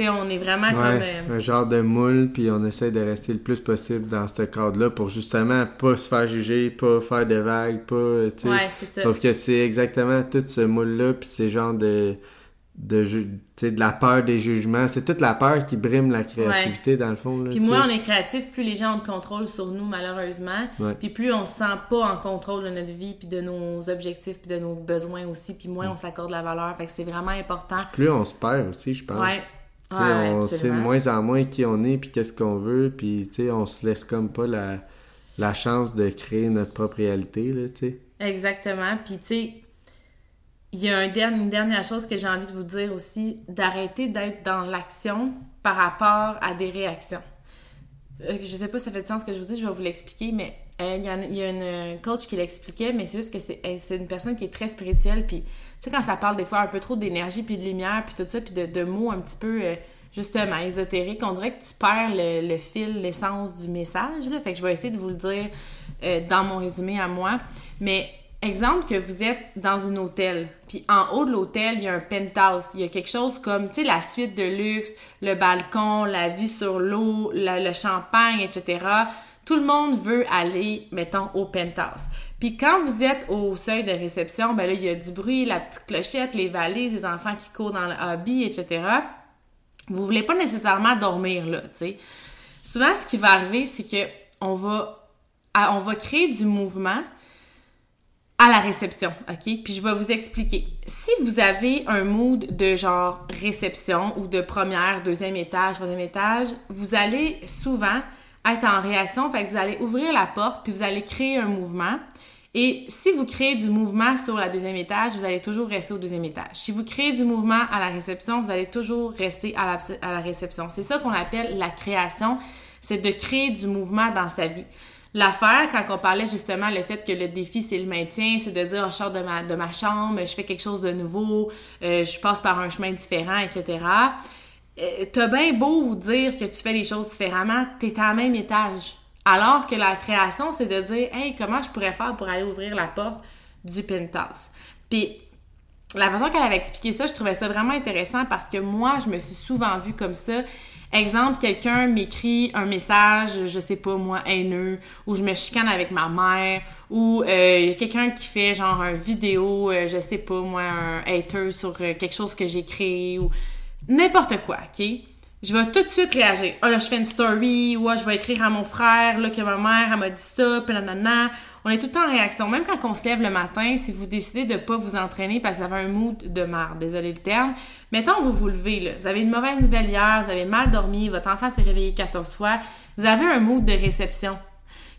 on est vraiment comme. Euh, un genre de moule, puis on essaie de rester le plus possible dans ce cadre-là pour justement pas se faire juger, pas faire de vagues, pas. Ouais, c'est ça. Sauf que c'est exactement tout ce moule-là, puis c'est genre de. De, de la peur des jugements. C'est toute la peur qui brime la créativité, dans le fond. puis moins on est créatif, plus les gens ont de contrôle sur nous, malheureusement. Puis plus on se sent pas en contrôle de notre vie, puis de nos objectifs, puis de nos besoins aussi, puis moins on s'accorde la valeur. Fait que c'est vraiment important. plus on se perd aussi, je pense on sait de moins en moins qui on est, puis qu'est-ce qu'on veut, puis on se laisse comme pas la, la chance de créer notre propre réalité, là. Exactement. Puis, tu sais, il y a un dernier, une dernière chose que j'ai envie de vous dire aussi, d'arrêter d'être dans l'action par rapport à des réactions. Euh, je sais pas si ça fait du sens ce que je vous dis, je vais vous l'expliquer, mais euh, il y, a une coach qui l'expliquait, mais c'est juste que c'est une personne qui est très spirituelle, puis sais, quand ça parle des fois un peu trop d'énergie, puis de lumière, puis tout ça, puis de, mots un petit peu, euh, justement, ésotériques, on dirait que tu perds le, fil, l'essence du message, là. Fait que je vais essayer de vous le dire euh, dans mon résumé à moi. Mais exemple que vous êtes dans un hôtel, puis en haut de l'hôtel, il y a un penthouse. Il y a quelque chose comme, tu sais, la suite de luxe, le balcon, la vue sur l'eau, le champagne, etc. Tout le monde veut aller, mettons, au penthouse. Puis quand vous êtes au seuil de réception, ben là, il y a du bruit, la petite clochette, les valises, les enfants qui courent dans le hobby, etc. Vous voulez pas nécessairement dormir là, tu sais. Souvent, ce qui va arriver, c'est que on va, on va créer du mouvement à la réception, OK? Puis je vais vous expliquer. Si vous avez un mood de genre réception ou de première, deuxième étage, troisième étage, vous allez souvent être en réaction, fait que vous allez ouvrir la porte puis vous allez créer un mouvement. Et si vous créez du mouvement sur la deuxième étage, vous allez toujours rester au deuxième étage. Si vous créez du mouvement à la réception, vous allez toujours rester à la, réception. C'est ça qu'on appelle la création, c'est de créer du mouvement dans sa vie. L'affaire, quand on parlait justement le fait que le défi, c'est le maintien, c'est de dire, oh, je sors de ma, de ma chambre, je fais quelque chose de nouveau, euh, je passe par un chemin différent, etc. Euh, T'as bien beau dire que tu fais les choses différemment, t'es à même étage. Alors que la création, c'est de dire, hey, comment je pourrais faire pour aller ouvrir la porte du penthouse? Puis, la façon qu'elle avait expliqué ça, je trouvais ça vraiment intéressant parce que moi, je me suis souvent vue comme ça. Exemple, quelqu'un m'écrit un message, je sais pas moi, haineux, ou je me chicane avec ma mère, ou euh, il y a quelqu'un qui fait genre un vidéo, euh, je sais pas moi, un hater sur quelque chose que j'ai créé, ou n'importe quoi, ok? Je vais tout de suite réagir. Ah là, je fais une story, ou ah, je vais écrire à mon frère, là, que ma mère, elle m'a dit ça, nanana. On est tout le temps en réaction. Même quand on se lève le matin, si vous décidez de pas vous entraîner parce que ça fait un mood de merde, désolé le terme, mettons vous vous levez, là, vous avez une mauvaise nouvelle hier, vous avez mal dormi, votre enfant s'est réveillé 14 fois, vous avez un mood de réception.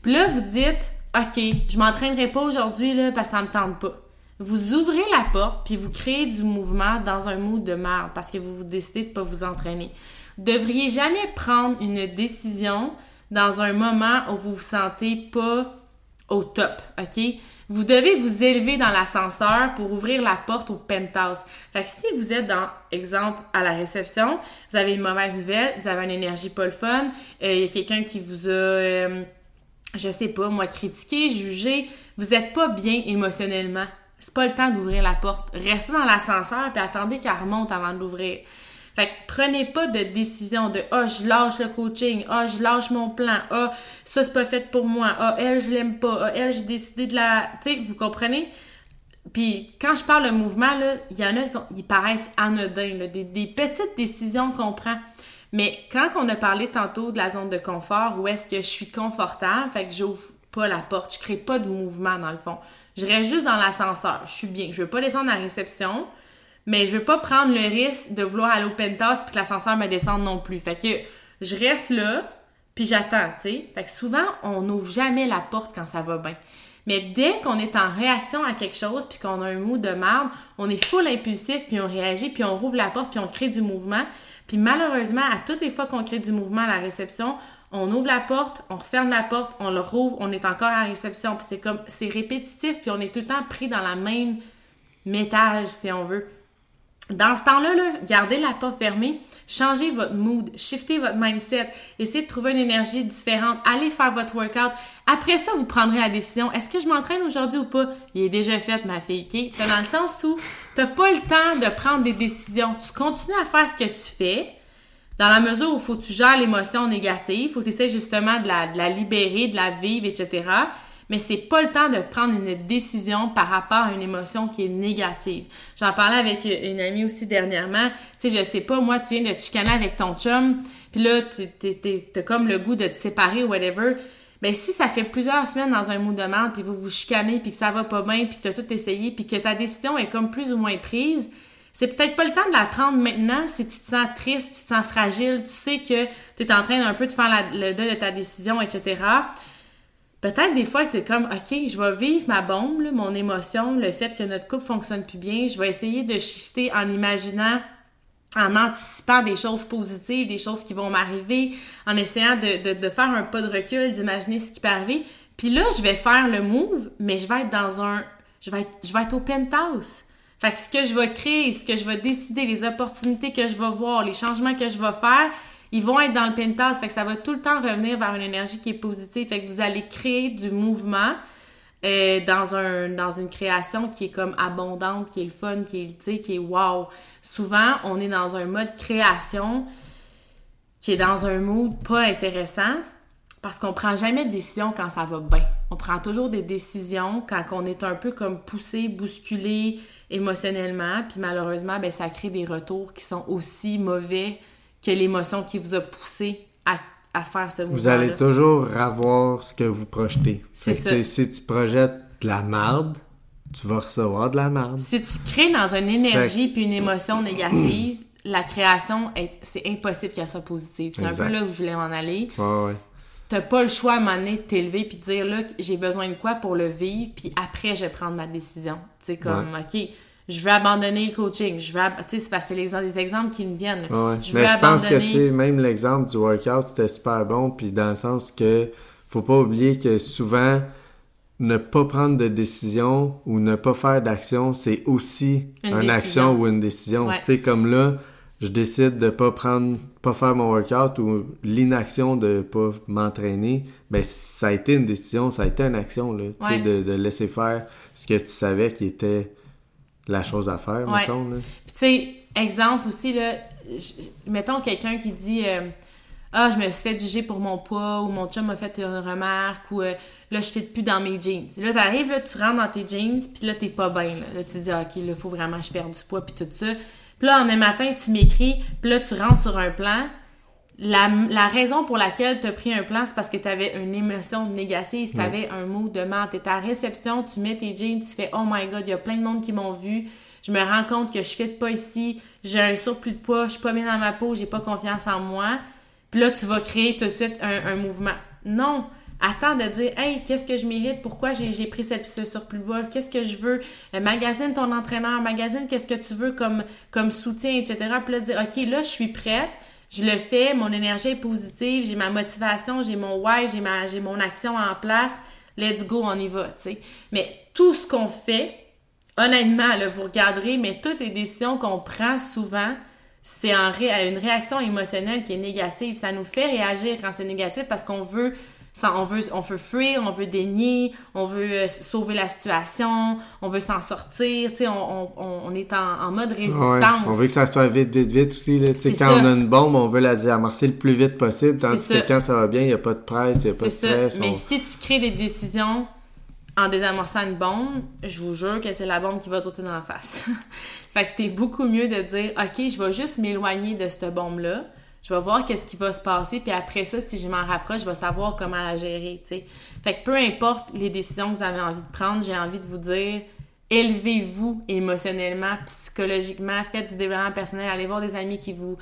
Puis là, vous dites, OK, je m'entraînerai pas aujourd'hui là, parce que ça me tente pas. Vous ouvrez la porte puis vous créez du mouvement dans un mood de merde parce que vous vous décidez de pas vous entraîner. Devriez jamais prendre une décision dans un moment où vous vous sentez pas au top, OK? Vous devez vous élever dans l'ascenseur pour ouvrir la porte au penthouse. Fait que si vous êtes dans, exemple, à la réception, vous avez une mauvaise nouvelle, vous avez une énergie pas le fun, euh, il y a quelqu'un qui vous a, euh, je sais pas, moi, critiqué, jugé, vous êtes pas bien émotionnellement. C'est pas le temps d'ouvrir la porte. Restez dans l'ascenseur puis attendez qu'elle remonte avant de l'ouvrir. Fait que prenez pas de décision de ah, je lâche le coaching, ah, je lâche mon plan, ah, ça c'est pas fait pour moi, ah, elle je l'aime pas, ah, elle j'ai décidé de la. Tu sais, vous comprenez? Puis quand je parle de mouvement, il y en a qui paraissent anodins, des, des, petites décisions qu'on prend. Mais quand on a parlé tantôt de la zone de confort, où est-ce que je suis confortable, fait que j'ouvre pas la porte, je crée pas de mouvement dans le fond. Je reste juste dans l'ascenseur, je suis bien. Je veux pas descendre à la réception, mais je veux pas prendre le risque de vouloir aller au penthouse puis que l'ascenseur me descende non plus. Fait que je reste là, puis j'attends, tu. Fait que souvent, on n'ouvre jamais la porte quand ça va bien. Mais dès qu'on est en réaction à quelque chose, puis qu'on a un mot de merde, on est full impulsif, puis on réagit, puis on rouvre la porte, puis on crée du mouvement. Puis malheureusement, à toutes les fois qu'on crée du mouvement à la réception, on ouvre la porte, on referme la porte, on le rouvre, on est encore à réception. Puis c'est comme, c'est répétitif, puis on est tout le temps pris dans la même métage, si on veut. Dans ce temps-là, gardez la porte fermée, changez votre mood, shiftez votre mindset, essayez de trouver une énergie différente, allez faire votre workout. Après ça, vous prendrez la décision, est-ce que je m'entraîne aujourd'hui ou pas? Il est déjà fait, ma fille, OK? dans le sens où t'as pas le temps de prendre des décisions. Tu continues à faire ce que tu fais, dans la mesure où faut que tu gères l'émotion négative, il faut que tu essaies justement de la, libérer, de la vivre, etc mais c'est pas le temps de prendre une décision par rapport à une émotion qui est négative. J'en parlais avec une amie aussi dernièrement. Tu sais, je sais pas, moi, tu viens de chicaner avec ton chum, puis là, t'as comme le goût de te séparer ou whatever. Ben, si ça fait plusieurs semaines dans un mood de puis vous vous chicanez, puis que ça va pas bien, puis que t'as tout essayé, puis que ta décision est comme plus ou moins prise, c'est peut-être pas le temps de la prendre maintenant si tu te sens triste, tu te sens fragile, tu sais que tu es en train d'un peu de faire le deuil de ta décision, etc. Peut-être des fois que tu es comme, OK, je vais vivre ma bombe, mon émotion, le fait que notre couple fonctionne plus bien. Je vais essayer de shifter en imaginant, en anticipant des choses positives, des choses qui vont m'arriver, en essayant de, de, faire un pas de recul, d'imaginer ce qui peut arriver. Puis là, je vais faire le move, mais je vais être dans un. Je vais être, je vais être au penthouse. Fait que ce que je vais créer, ce que je vais décider, les opportunités que je vais voir, les changements que je vais faire, ils vont être dans le penthouse. Fait que ça va tout le temps revenir vers une énergie qui est positive. Fait que vous allez créer du mouvement euh, dans, un, dans une création qui est comme abondante, qui est le fun, qui est, qui est wow. Souvent, on est dans un mode création qui est dans un mood pas intéressant parce qu'on prend jamais de décision quand ça va bien. On prend toujours des décisions quand on est un peu comme poussé, bousculé émotionnellement, puis malheureusement, ben, ça crée des retours qui sont aussi mauvais que l'émotion qui vous a poussé à, à faire ce mouvement. Vous allez toujours avoir ce que vous projetez. C'est ça. Si tu projettes de la merde, tu vas recevoir de la merde. Si tu crées dans une énergie puis une émotion négative, la création, est- c'est impossible qu'elle soit positive. C'est un peu là où je voulais m'en aller. Ouais, ouais. T'as pas le choix à un moment donné de t'élever puis de dire là, j'ai besoin de quoi pour le vivre, puis après, je vais prendre ma décision. Sais, comme, OK, je veux abandonner le coaching, je veux. ab- Tu sais, c'est parce que c'est les- exemples qui me viennent. Ouais. Je Mais veux je pense que, abandonner. tu sais, même l'exemple du workout, c'était super bon, puis dans le sens que faut pas oublier que souvent, ne pas prendre de décision ou ne pas faire d'action, c'est aussi Une action ou une décision. Ouais. Tu sais, comme là, je décide de pas prendre, pas faire mon workout ou l'inaction de pas m'entraîner, ben ça a été une décision, ça a été une action, là, Ouais. de, de laisser faire ce que tu savais qui était la chose à faire, Ouais. mettons, là. Puis, tu sais, exemple aussi, là, mettons quelqu'un qui dit euh, Ah, je me suis fait juger pour mon poids, ou mon chum m'a fait une remarque, ou euh, là, je fit plus dans mes jeans. Là, t'arrives, là, tu rentres dans tes jeans, puis là, t'es pas bien. Là. Là, tu te dis, Ah, OK, là, faut vraiment que je perde du poids, puis tout ça. Puis là, un matin, tu m'écris, puis là, tu rentres sur un plan. La, la raison pour laquelle tu as pris un plan, c'est parce que tu avais une émotion négative, tu avais un mot de mort. Tu es à réception, tu mets tes jeans, tu fais Oh my god, il y a plein de monde qui m'ont vu. Je me rends compte que je ne pas ici, j'ai un surplus de poids, je suis pas bien dans ma peau, j'ai pas confiance en moi. Puis là, tu vas créer tout de suite un, un mouvement. Non! Attends de dire Hey, qu'est-ce que je mérite? Pourquoi j'ai pris cette, ce surplus de poids? Qu'est-ce que je veux? Euh, magasine ton entraîneur, magasine qu'est-ce que tu veux comme, comme soutien, etc. Puis là, dire OK, là, je suis prête. Je le fais, mon énergie est positive, j'ai ma motivation, j'ai mon why, j'ai ma j'ai mon action en place. Let's go, on y va, tu sais. Mais tout ce qu'on fait, honnêtement, là, vous regarderez, mais toutes les décisions qu'on prend souvent, c'est en une réaction émotionnelle qui est négative. Ça nous fait réagir quand c'est négatif parce qu'on veut, ça- on veut, on veut fuir, on veut dénier, on veut euh, sauver la situation, on veut s'en sortir. Tu sais, on, on- on- est en, en mode Ouais, résistance. on veut que ça soit vite, vite, vite aussi. Là. Quand ça. on a une bombe, on veut la désamorcer le plus vite possible. Tandis que ça. quand ça va bien, il n'y a pas de presse, il n'y a pas de stress. Mais si tu crées des décisions en désamorçant une bombe, je vous jure que c'est la bombe qui va t'ôter dans la face. fait que t'es beaucoup mieux de dire, OK, je vais juste m'éloigner de cette bombe-là. Je vais voir qu'est-ce qui va se passer, puis après ça, si je m'en rapproche, je vais savoir comment la gérer. Fait que peu importe les décisions que vous avez envie de prendre, j'ai envie de vous dire, élevez-vous émotionnellement, psychologiquement, faites du développement personnel, allez voir des amis qui vous,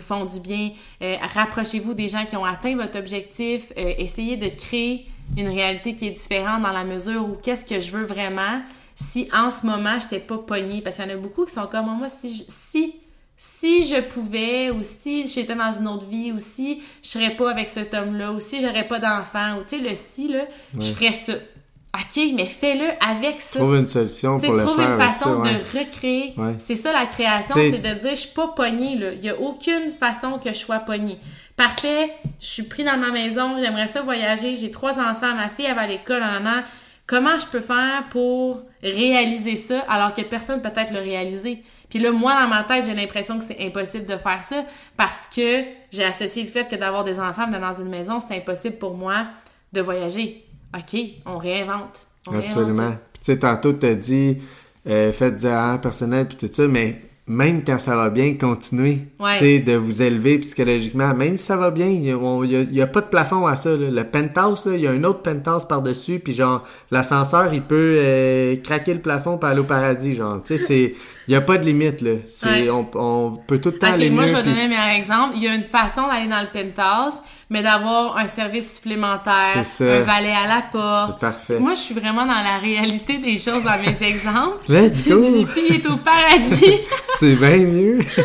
font du bien, euh, rapprochez-vous des gens qui ont atteint votre objectif, euh, essayez de créer une réalité qui est différente dans la mesure où qu'est-ce que je veux vraiment si en ce moment je n'étais pas pognée, parce qu'il y en a beaucoup qui sont comme moi, si si je pouvais, ou si j'étais dans une autre vie, ou si je serais pas avec cet homme-là, ou si j'aurais pas d'enfant, ou tu sais, le si, là, je ferais ça. OK, mais fais-le avec ça. Trouve une solution Tu sais, pour le trouve faire. une avec façon ça, ouais. de recréer. Ouais. C'est ça la création, T'sais- c'est de dire je suis pas pognée là. Il y a aucune façon que je sois pognée. Parfait, je suis pris dans ma maison, j'aimerais ça voyager, j'ai trois enfants, ma fille elle va à l'école, nanana. Comment je peux faire pour réaliser ça alors que personne peut-être le réaliser? Puis là, moi, dans ma tête, j'ai l'impression que c'est impossible de faire ça parce que j'ai associé le fait que d'avoir des enfants d'être dans une maison, c'est impossible pour moi de voyager. OK, on réinvente. On réinvente Absolument. Puis tu sais, tantôt, tu as dit, euh, faites du développement personnel, puis tout ça, mais même quand ça va bien, continuez Ouais. tu sais, de vous élever psychologiquement. Même si ça va bien, il n'y a, il y a pas de plafond à ça. là. Le penthouse, là, il y a un autre penthouse par-dessus, puis genre, l'ascenseur, il peut euh, craquer le plafond pour aller au paradis. Genre, tu sais, c'est... Il n'y a pas de limite, là. Ouais. on, on peut tout le temps Ok, aller moi mieux. je vais puis- donner un meilleur exemple. Il y a une façon d'aller dans le penthouse, mais d'avoir un service supplémentaire, ça. un valet à la porte. C'est parfait. Moi, je suis vraiment dans la réalité des choses dans mes exemples. Let's go! JP est au paradis. C'est bien mieux.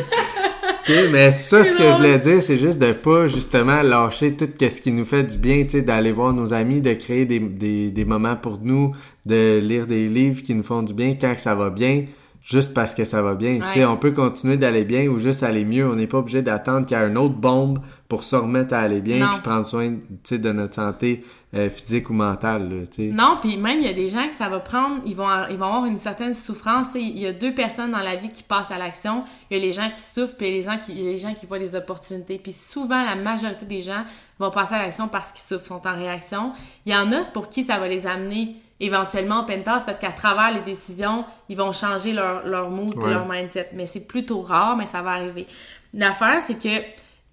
ok, mais ça, ce que je voulais dire, c'est juste de pas justement lâcher tout ce qui nous fait du bien, tu sais, d'aller voir nos amis, de créer des, des, des moments pour nous, de lire des livres qui nous font du bien quand ça va bien, juste parce que ça va bien. Tu sais, on peut continuer d'aller bien ou juste aller mieux. On n'est pas obligé d'attendre qu'il y ait une autre bombe pour se remettre à aller bien puis prendre soin, de notre santé euh, physique ou mentale, là, non, puis même, il y a des gens que ça va prendre, ils vont, ils vont avoir une certaine souffrance. Il y a deux personnes dans la vie qui passent à l'action. Il y a les gens qui souffrent, puis il y a les gens qui, les gens qui voient des opportunités. Puis souvent, la majorité des gens vont passer à l'action parce qu'ils souffrent, sont en réaction. Il y en a pour qui ça va les amener éventuellement au penthouse parce qu'à travers les décisions, ils vont changer leur, leur mood et Ouais. leur mindset. Mais c'est plutôt rare, mais ça va arriver. L'affaire, c'est que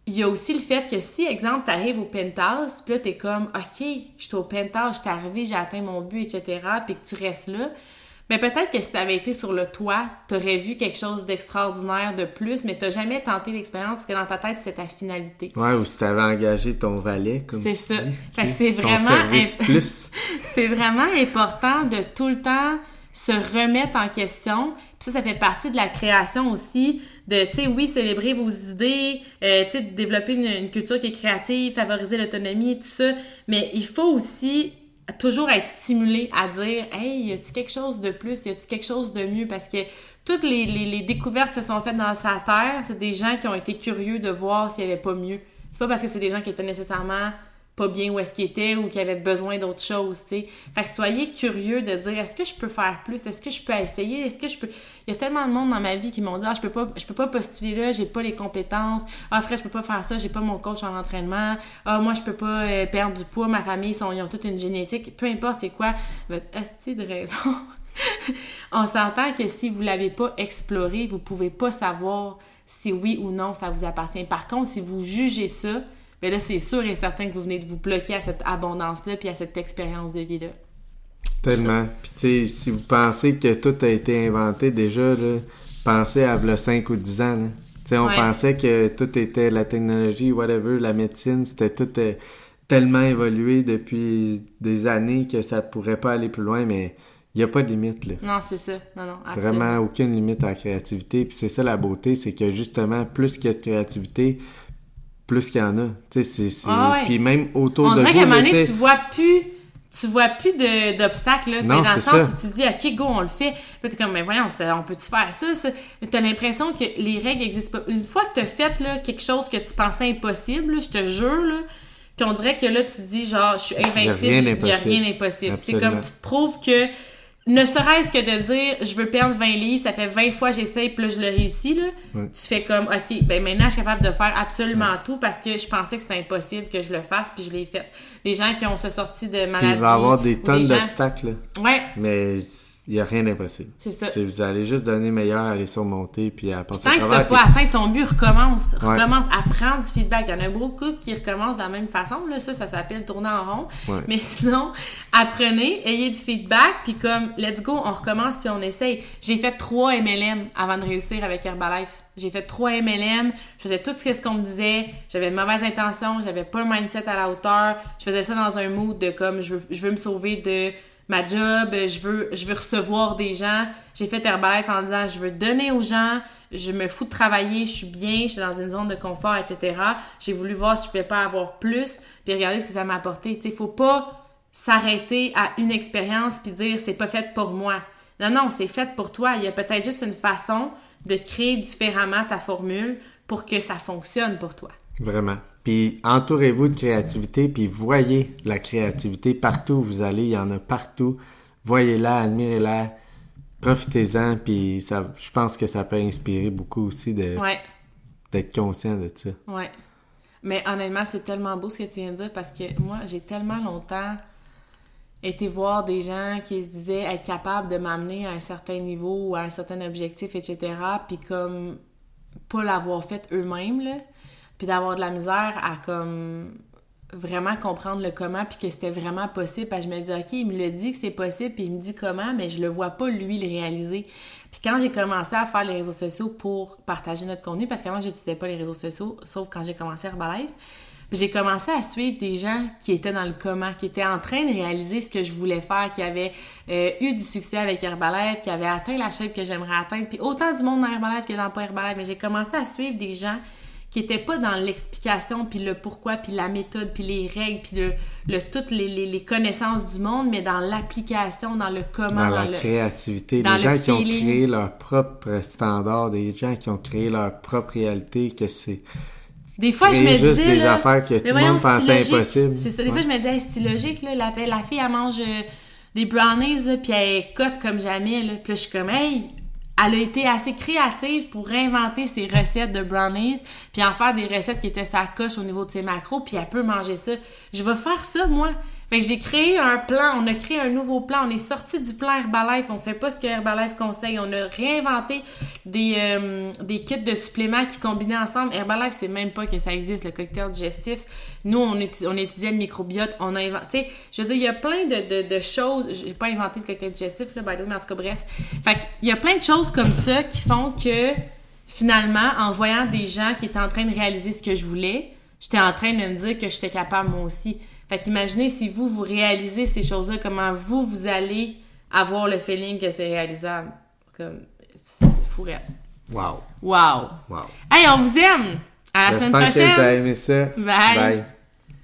il y a aussi le fait que si, exemple, tu arrives au penthouse, puis là, tu es comme, OK, je suis au penthouse, je suis arrivé, j'ai atteint mon but, etc., puis que tu restes là, Mais peut-être que si t'avais été sur le toit, t'aurais vu quelque chose d'extraordinaire de plus, mais t'as jamais tenté l'expérience parce que dans ta tête, c'était ta finalité. Ouais, ou si t'avais engagé ton valet, comme C'est tu ça. dis, Fait que tu c'est vraiment service imp- plus. C'est vraiment important de tout le temps se remettre en question. Puis ça, ça fait partie de la création aussi, de, tu sais, oui, célébrer vos idées, euh, tu sais, développer une, une culture qui est créative, favoriser l'autonomie, tout ça. Mais il faut aussi toujours être stimulé à dire, hey, y a-t-il quelque chose de plus, y a-t-il quelque chose de mieux? Parce que toutes les, découvertes qui se sont faites dans sa terre, c'est des gens qui ont été curieux de voir s'il n'y avait pas mieux. C'est pas parce que c'est des gens qui étaient nécessairement pas bien où est-ce qu'ils étaient ou qui avaient besoin d'autre chose, tu sais. Fait que soyez curieux de dire est-ce que je peux faire plus, est-ce que je peux essayer, est-ce que je peux? Il y a tellement de monde dans ma vie qui m'ont dit ah je peux pas je peux pas postuler là, j'ai pas les compétences. Ah frère, je peux pas faire ça, j'ai pas mon coach en entraînement. Ah moi je peux pas euh, perdre du poids, ma famille ils ont toute une génétique, peu importe c'est quoi, votre hostie de raison. On s'entend que si vous l'avez pas exploré, vous pouvez pas savoir si oui ou non ça vous appartient. Par contre, si vous jugez ça, ben là, c'est sûr et certain que vous venez de vous bloquer à cette abondance-là puis à cette expérience de vie-là. Tellement. Puis tu sais, si vous pensez que tout a été inventé déjà, là, pensez à le 5 ou 10 ans. là. Tu sais, on Ouais. pensait que tout était la technologie, whatever, la médecine, c'était tout euh, tellement évolué depuis des années que ça pourrait pas aller plus loin, mais il n'y a pas de limite. Là. Non, c'est ça. Non, non, absolument. Vraiment aucune limite à la créativité. Puis c'est ça la beauté, c'est que justement, plus qu'il y a de créativité, plus qu'il y en a. Tu sais, c'est... Ah ouais. Puis même autour On de dirait vous, qu'à un moment donné, tu vois plus. Tu vois plus d'obstacles, là. Non, Mais dans le sens ça. où tu te dis, OK, go, on le fait. Là, t'es comme, mais voyons, ça- on peut-tu faire ça? ça? T'as l'impression que les règles existent pas. Une fois que t'as fait, là, quelque chose que tu pensais impossible, là, je te jure, là, qu'on dirait que là, tu te dis, genre, je suis invincible, il y a rien d'impossible. C'est comme, tu te prouves que, ne serait-ce que de dire, je veux perdre 20 livres, ça fait 20 fois j'essaye, puis là, je le réussis, là. Tu fais comme, OK, ben maintenant, je suis capable de faire absolument tout parce que je pensais que c'était impossible que je le fasse, puis je l'ai fait. Des gens qui ont se sorti de puis maladies. il va y avoir des tonnes gens- d'obstacles. Ouais, Mais il n'y a rien d'impossible. C'est ça. Vous allez juste donner meilleur à les surmonter puis à passer tant que t'as pas atteint ton but, recommence. Ouais. Recommence à prendre du feedback. Il y en a beaucoup qui recommencent de la même façon. Là, ça, ça s'appelle tourner en rond. Ouais. Mais sinon, apprenez, ayez du feedback, puis comme, let's go, on recommence, puis on essaye. J'ai fait trois MLM avant de réussir avec Herbalife. J'ai fait trois MLM, je faisais tout ce qu'on me disait, j'avais une mauvaise intention, j'avais pas un mindset à la hauteur, je faisais ça dans un mood de comme, je veux, je veux me sauver de ma job, je veux, je veux recevoir des gens. J'ai fait Herbalife en disant, je veux donner aux gens, je me fous de travailler, je suis bien, je suis dans une zone de confort, etc. J'ai voulu voir si je pouvais pas avoir plus, puis regarder ce que ça m'a apporté. Tu sais, faut pas s'arrêter à une expérience puis dire c'est pas fait pour moi. Non, non, c'est fait pour toi. Il y a peut-être juste une façon de créer différemment ta formule pour que ça fonctionne pour toi. Vraiment. Puis entourez-vous de créativité, puis voyez la créativité partout où vous allez. Il y en a partout. Voyez-la, admirez-la, profitez-en, puis ça, je pense que ça peut inspirer beaucoup aussi de- Ouais, d'être conscient de ça. ouais. Mais honnêtement, c'est tellement beau ce que tu viens de dire parce que moi, j'ai tellement longtemps été voir des gens qui se disaient être capables de m'amener à un certain niveau ou à un certain objectif, etc. Puis comme pas l'avoir fait eux-mêmes, là. Puis d'avoir de la misère à comme vraiment comprendre le comment puis que c'était vraiment possible. Puis je me dis, OK, il me le dit que c'est possible puis il me dit comment, mais je le vois pas, lui, le réaliser. Puis quand j'ai commencé à faire les réseaux sociaux pour partager notre contenu, parce qu'avant, j'utilisais pas les réseaux sociaux, sauf quand j'ai commencé Herbalife, puis j'ai commencé à suivre des gens qui étaient dans le comment, qui étaient en train de réaliser ce que je voulais faire, qui avaient euh, eu du succès avec Herbalife, qui avaient atteint la shape que j'aimerais atteindre, puis autant du monde dans Herbalife que dans pas Herbalife, mais j'ai commencé à suivre des gens qui étaient pas dans l'explication, puis le pourquoi, puis la méthode, puis les règles, puis le, le- toutes les, les- les connaissances du monde, mais dans l'application, dans le comment, Dans la le... créativité, dans les le gens qui ont créé leur propre standard, des gens qui ont créé leur propre réalité, que c'est Des fois, je me juste disais, des là, affaires que tout le monde pensait impossible. C'est ça. Des Ouais. fois, je me disais, hey, c'est illogique, là. La, la fille, elle mange euh, des brownies, là, puis elle cote comme jamais, là. Puis là, je suis comme, hey, elle a été assez créative pour réinventer ses recettes de brownies, puis en faire des recettes qui étaient sa coche au niveau de ses macros, puis elle peut manger ça. Je vais faire ça, moi. Fait que j'ai créé un plan, on a créé un nouveau plan, on est sorti du plan Herbalife, on fait pas ce que Herbalife conseille, on a réinventé des, euh, des kits de suppléments qui combinaient ensemble. Herbalife, c'est même pas que ça existe, le cocktail digestif. Nous, on, on étudiait le microbiote, on a inventé, je veux dire, il y a plein de, de, de choses, j'ai pas inventé le cocktail digestif, là, by the way, mais en tout cas, bref. Fait qu'il y a plein de choses comme ça qui font que, finalement, en voyant des gens qui étaient en train de réaliser ce que je voulais, j'étais en train de me dire que j'étais capable moi aussi. Fait qu'imaginez si vous, vous réalisez ces choses-là, comment vous, vous allez avoir le feeling que c'est réalisable. Comme, c'est fou, réel. Wow. Wow! Wow. Hey, on vous aime! À la semaine que prochaine! avez aimé ça. Bye. Bye.